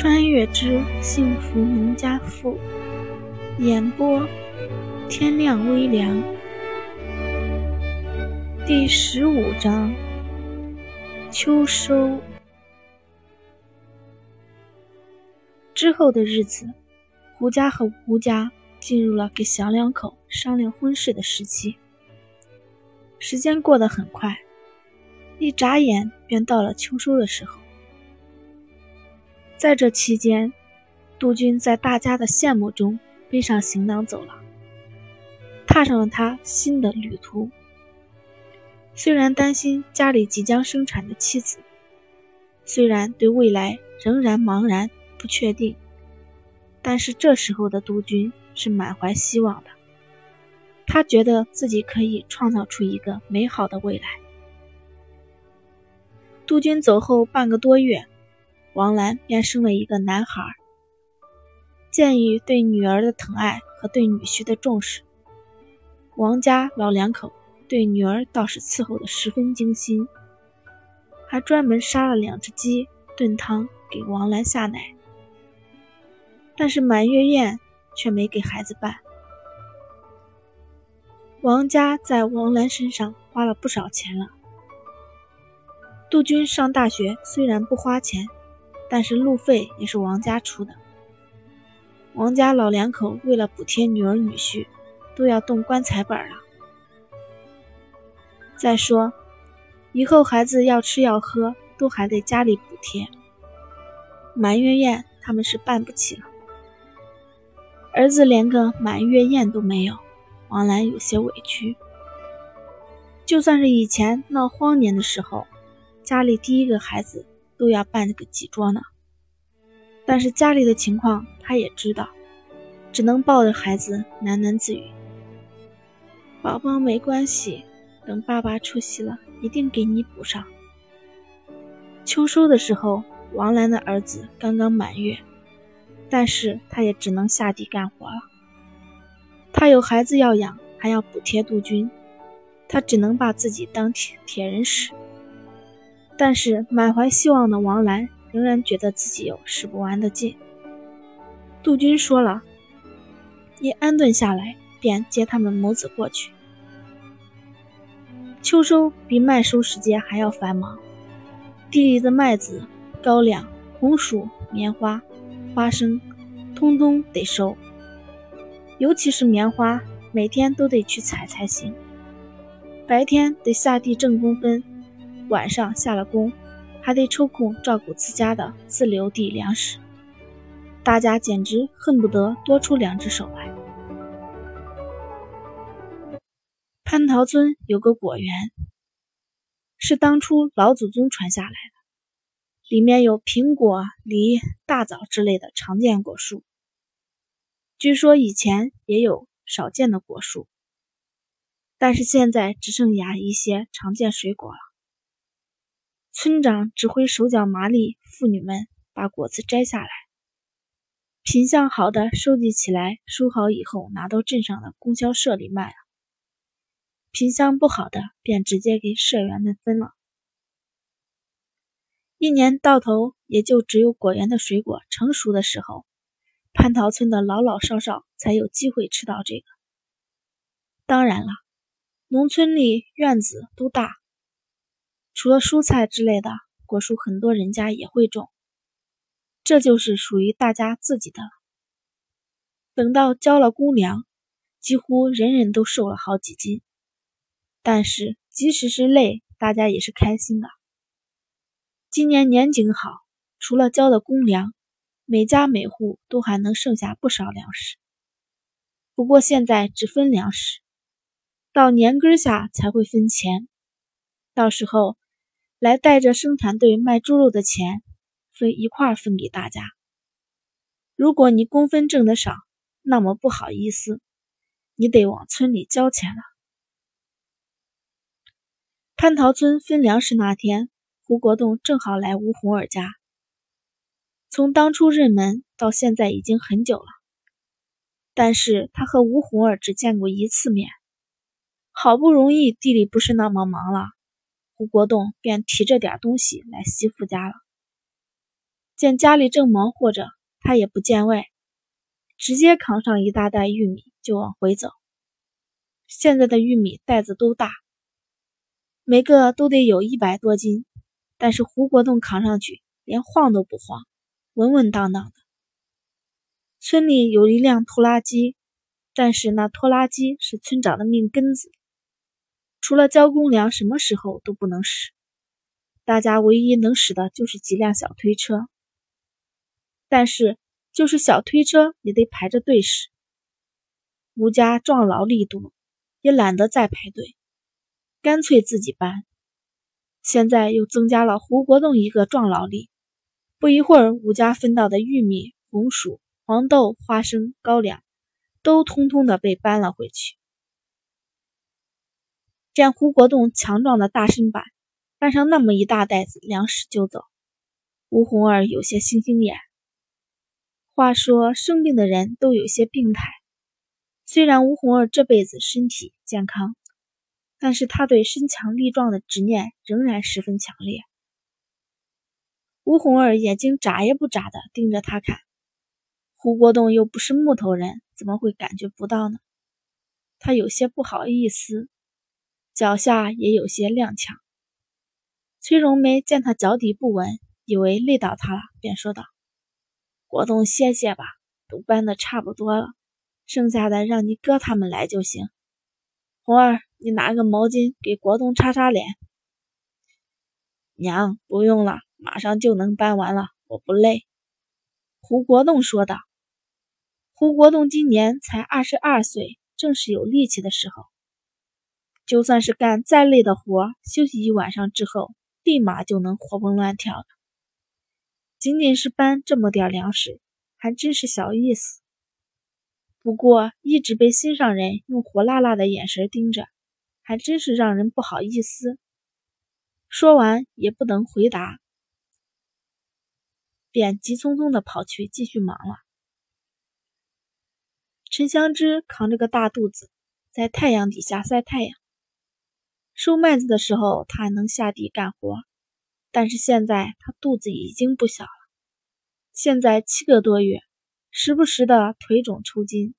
穿越之幸福农家妇，演播天亮微凉，第十五章秋收。之后的日子，胡家和吴家进入了给小两口商量婚事的时期。时间过得很快，一眨眼便到了秋收的时候。在这期间，杜鹃在大家的羡慕中背上行囊走了，踏上了他新的旅途。虽然担心家里即将生产的妻子，虽然对未来仍然茫然不确定，但是这时候的杜军是满怀希望的。他觉得自己可以创造出一个美好的未来。杜军走后半个多月。王兰便生了一个男孩。鉴于对女儿的疼爱和对女婿的重视，王家老两口对女儿倒是伺候的十分精心，还专门杀了两只鸡炖汤给王兰下奶。但是满月宴却没给孩子办。王家在王兰身上花了不少钱了。杜鹃上大学虽然不花钱。但是路费也是王家出的。王家老两口为了补贴女儿女婿，都要动棺材本了。再说，以后孩子要吃要喝，都还得家里补贴。满月宴他们是办不起了。儿子连个满月宴都没有，王兰有些委屈。就算是以前闹荒年的时候，家里第一个孩子。都要办个几桌呢，但是家里的情况他也知道，只能抱着孩子喃喃自语：“宝宝没关系，等爸爸出息了，一定给你补上。”秋收的时候，王兰的儿子刚刚满月，但是他也只能下地干活了。他有孩子要养，还要补贴杜鹃，他只能把自己当铁铁人使。但是满怀希望的王兰仍然觉得自己有使不完的劲。杜鹃说了：“你安顿下来，便接他们母子过去。”秋收比麦收时节还要繁忙，地里的麦子、高粱、红薯、棉花、花生，通通得收。尤其是棉花，每天都得去采才行。白天得下地挣工分。晚上下了工，还得抽空照顾自家的自留地粮食，大家简直恨不得多出两只手来。蟠桃村有个果园，是当初老祖宗传下来的，里面有苹果、梨、大枣之类的常见果树。据说以前也有少见的果树，但是现在只剩下一些常见水果了。村长指挥手脚麻利妇女们把果子摘下来，品相好的收集起来，收好以后拿到镇上的供销社里卖了；品相不好的便直接给社员们分了。一年到头也就只有果园的水果成熟的时候，蟠桃村的老老少少才有机会吃到这个。当然了，农村里院子都大。除了蔬菜之类的果树，很多人家也会种，这就是属于大家自己的了。等到交了公粮，几乎人人都瘦了好几斤。但是即使是累，大家也是开心的。今年年景好，除了交的公粮，每家每户都还能剩下不少粮食。不过现在只分粮食，到年根下才会分钱，到时候。来带着生产队卖猪肉的钱，分一块分给大家。如果你工分挣得少，那么不好意思，你得往村里交钱了。蟠桃村分粮食那天，胡国栋正好来吴红儿家。从当初认门到现在已经很久了，但是他和吴红儿只见过一次面。好不容易地里不是那么忙了。胡国栋便提着点东西来媳妇家了。见家里正忙活着，他也不见外，直接扛上一大袋玉米就往回走。现在的玉米袋子都大，每个都得有一百多斤，但是胡国栋扛上去连晃都不晃，稳稳当当的。村里有一辆拖拉机，但是那拖拉机是村长的命根子，除了交公粮，什么时候都不能使。大家唯一能使的就是几辆小推车。但是，就是小推车也得排着队使。吴家壮劳力多，也懒得再排队，干脆自己搬。现在又增加了胡国栋一个壮劳力，不一会儿，吴家分到的玉米、红薯、黄豆、花生、高粱，都通通的被搬了回去。见胡国栋强壮的大身板，搬上那么一大袋子粮食就走，吴红儿有些星星眼。话说，生病的人都有些病态。虽然吴红儿这辈子身体健康，但是他对身强力壮的执念仍然十分强烈。吴红儿眼睛眨也不眨的盯着他看。胡国栋又不是木头人，怎么会感觉不到呢？他有些不好意思，脚下也有些踉跄。崔荣梅见他脚底不稳，以为累到他了，便说道。国栋歇歇吧，都搬的差不多了，剩下的让你哥他们来就行。红儿，你拿个毛巾给国栋擦擦脸。娘，不用了，马上就能搬完了，我不累。胡国栋说道。胡国栋今年才二十二岁，正是有力气的时候。就算是干再累的活，休息一晚上之后，立马就能活蹦乱跳的。仅仅是搬这么点粮食，还真是小意思。不过一直被心上人用火辣辣的眼神盯着，还真是让人不好意思。说完也不能回答，便急匆匆的跑去继续忙了。陈香芝扛着个大肚子，在太阳底下晒太阳。收麦子的时候，他还能下地干活。但是现在他肚子已经不小了，现在七个多月，时不时的腿肿抽筋，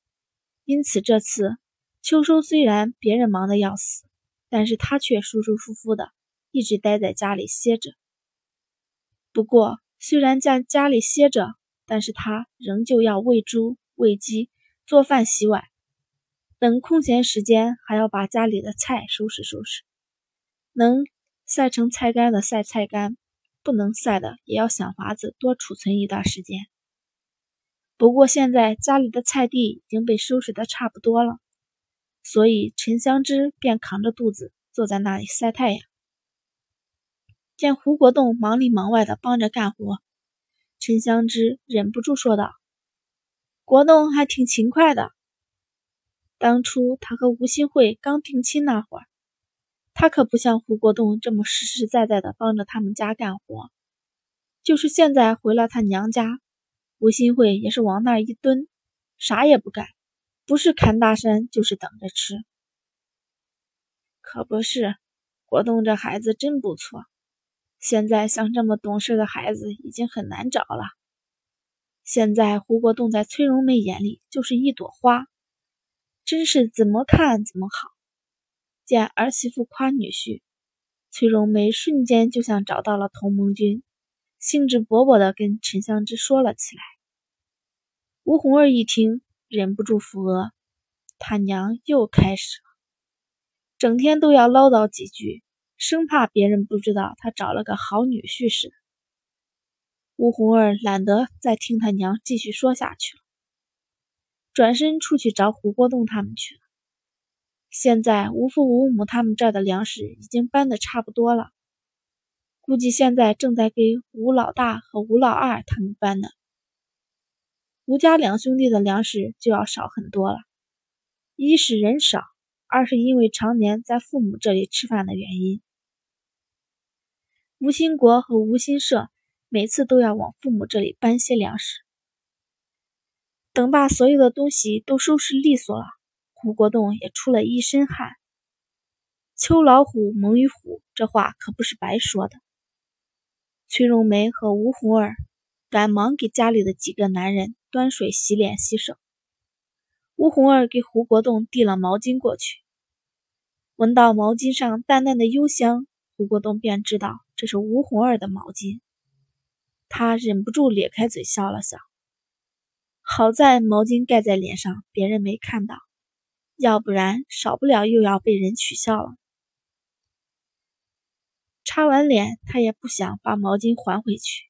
因此这次秋收虽然别人忙得要死，但是他却舒舒服服的一直待在家里歇着。不过虽然在家里歇着，但是他仍旧要喂猪、喂鸡、做饭、洗碗，等空闲时间还要把家里的菜收拾收拾，能。晒成菜干的晒菜干，不能晒的也要想法子多储存一段时间。不过现在家里的菜地已经被收拾的差不多了，所以陈香芝便扛着肚子坐在那里晒太阳。见胡国栋忙里忙外的帮着干活，陈香芝忍不住说道：“国栋还挺勤快的。当初他和吴新慧刚定亲那会儿。”他可不像胡国栋这么实实在在的帮着他们家干活，就是现在回了他娘家，吴新慧也是往那儿一蹲，啥也不干，不是砍大山就是等着吃。可不是，国栋这孩子真不错，现在像这么懂事的孩子已经很难找了。现在胡国栋在崔荣梅眼里就是一朵花，真是怎么看怎么好。见儿媳妇夸女婿，崔荣梅瞬间就像找到了同盟军，兴致勃勃地跟陈香芝说了起来。吴红儿一听，忍不住扶额，他娘又开始了，整天都要唠叨几句，生怕别人不知道他找了个好女婿似的。吴红儿懒得再听他娘继续说下去了，转身出去找胡国栋他们去了。现在吴父吴母他们这儿的粮食已经搬的差不多了，估计现在正在给吴老大和吴老二他们搬呢。吴家两兄弟的粮食就要少很多了，一是人少，二是因为常年在父母这里吃饭的原因。吴兴国和吴兴社每次都要往父母这里搬些粮食，等把所有的东西都收拾利索了。胡国栋也出了一身汗。秋老虎，猛于虎，这话可不是白说的。崔荣梅和吴红儿赶忙给家里的几个男人端水、洗脸、洗手。吴红儿给胡国栋递了毛巾过去，闻到毛巾上淡淡的幽香，胡国栋便知道这是吴红儿的毛巾。他忍不住咧开嘴笑了笑。好在毛巾盖在脸上，别人没看到，要不然少不了又要被人取笑了。擦完脸，他也不想把毛巾还回去，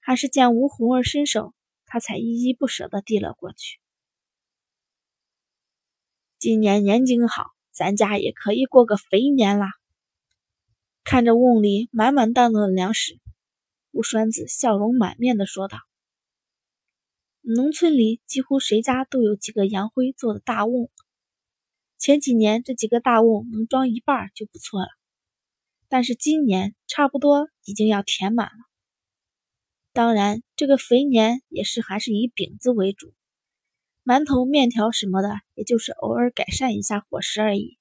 还是见吴红儿伸手，他才依依不舍地递了过去。今年年景好，咱家也可以过个肥年啦。看着瓮里满满当当的粮食，吴栓子笑容满面地说道：“农村里几乎谁家都有几个洋灰做的大瓮，前几年这几个大瓮能装一半就不错了。”但是今年差不多已经要填满了。当然，这个肥年也是还是以饼子为主，馒头、面条什么的，也就是偶尔改善一下伙食而已。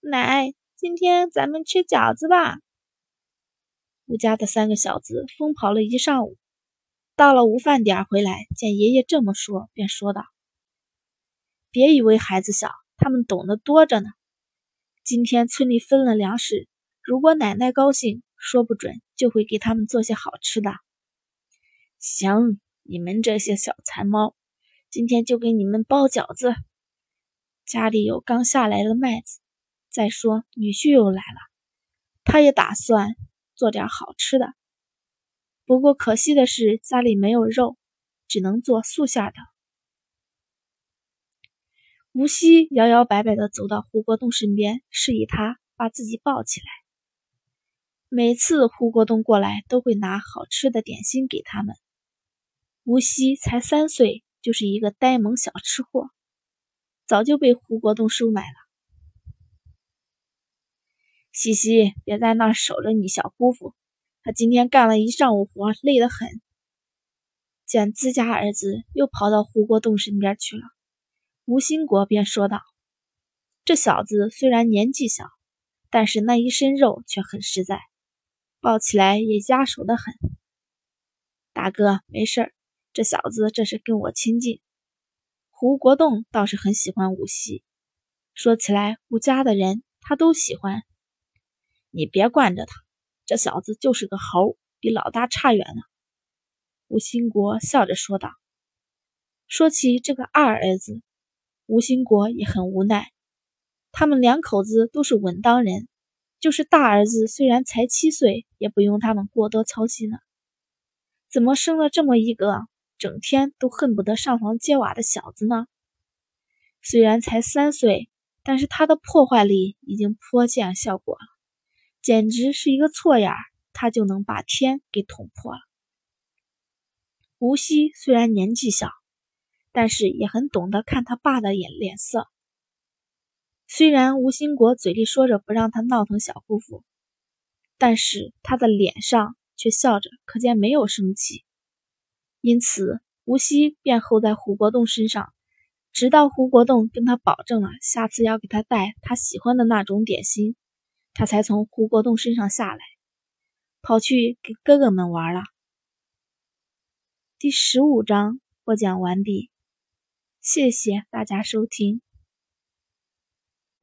奶，今天咱们吃饺子吧。吴家的三个小子疯跑了一上午，到了午饭点回来，见爷爷这么说，便说道：“别以为孩子小，他们懂得多着呢。”今天村里分了粮食，如果奶奶高兴，说不准就会给他们做些好吃的。行，你们这些小馋猫，今天就给你们包饺子。家里有刚下来的麦子，再说女婿又来了，他也打算做点好吃的。不过可惜的是家里没有肉，只能做素馅的。吴锡摇摇摆摆地走到胡国栋身边，示意他把自己抱起来。每次胡国栋过来，都会拿好吃的点心给他们。吴锡才三岁，就是一个呆萌小吃货，早就被胡国栋收买了。西西，别在那儿守着你小姑父，他今天干了一上午活，累得很。见自家儿子又跑到胡国栋身边去了。吴兴国便说道：“这小子虽然年纪小，但是那一身肉却很实在，抱起来也压手的很。大哥没事儿，这小子这是跟我亲近。胡国栋倒是很喜欢吴锡，说起来吴家的人他都喜欢。你别惯着他，这小子就是个猴，比老大差远了。”吴兴国笑着说道。说起这个二儿子。吴兴国也很无奈，他们两口子都是稳当人，就是大儿子虽然才七岁，也不用他们过多操心了。怎么生了这么一个整天都恨不得上房揭瓦的小子呢？虽然才三岁，但是他的破坏力已经颇见效果了，简直是一个错眼，他就能把天给捅破了。吴锡虽然年纪小。但是也很懂得看他爸的眼脸色。虽然吴兴国嘴里说着不让他闹腾小姑父，但是他的脸上却笑着，可见没有生气。因此，吴锡便候在胡国栋身上，直到胡国栋跟他保证了下次要给他带他喜欢的那种点心，他才从胡国栋身上下来，跑去给哥哥们玩了。第十五章播讲完毕。谢谢大家收听。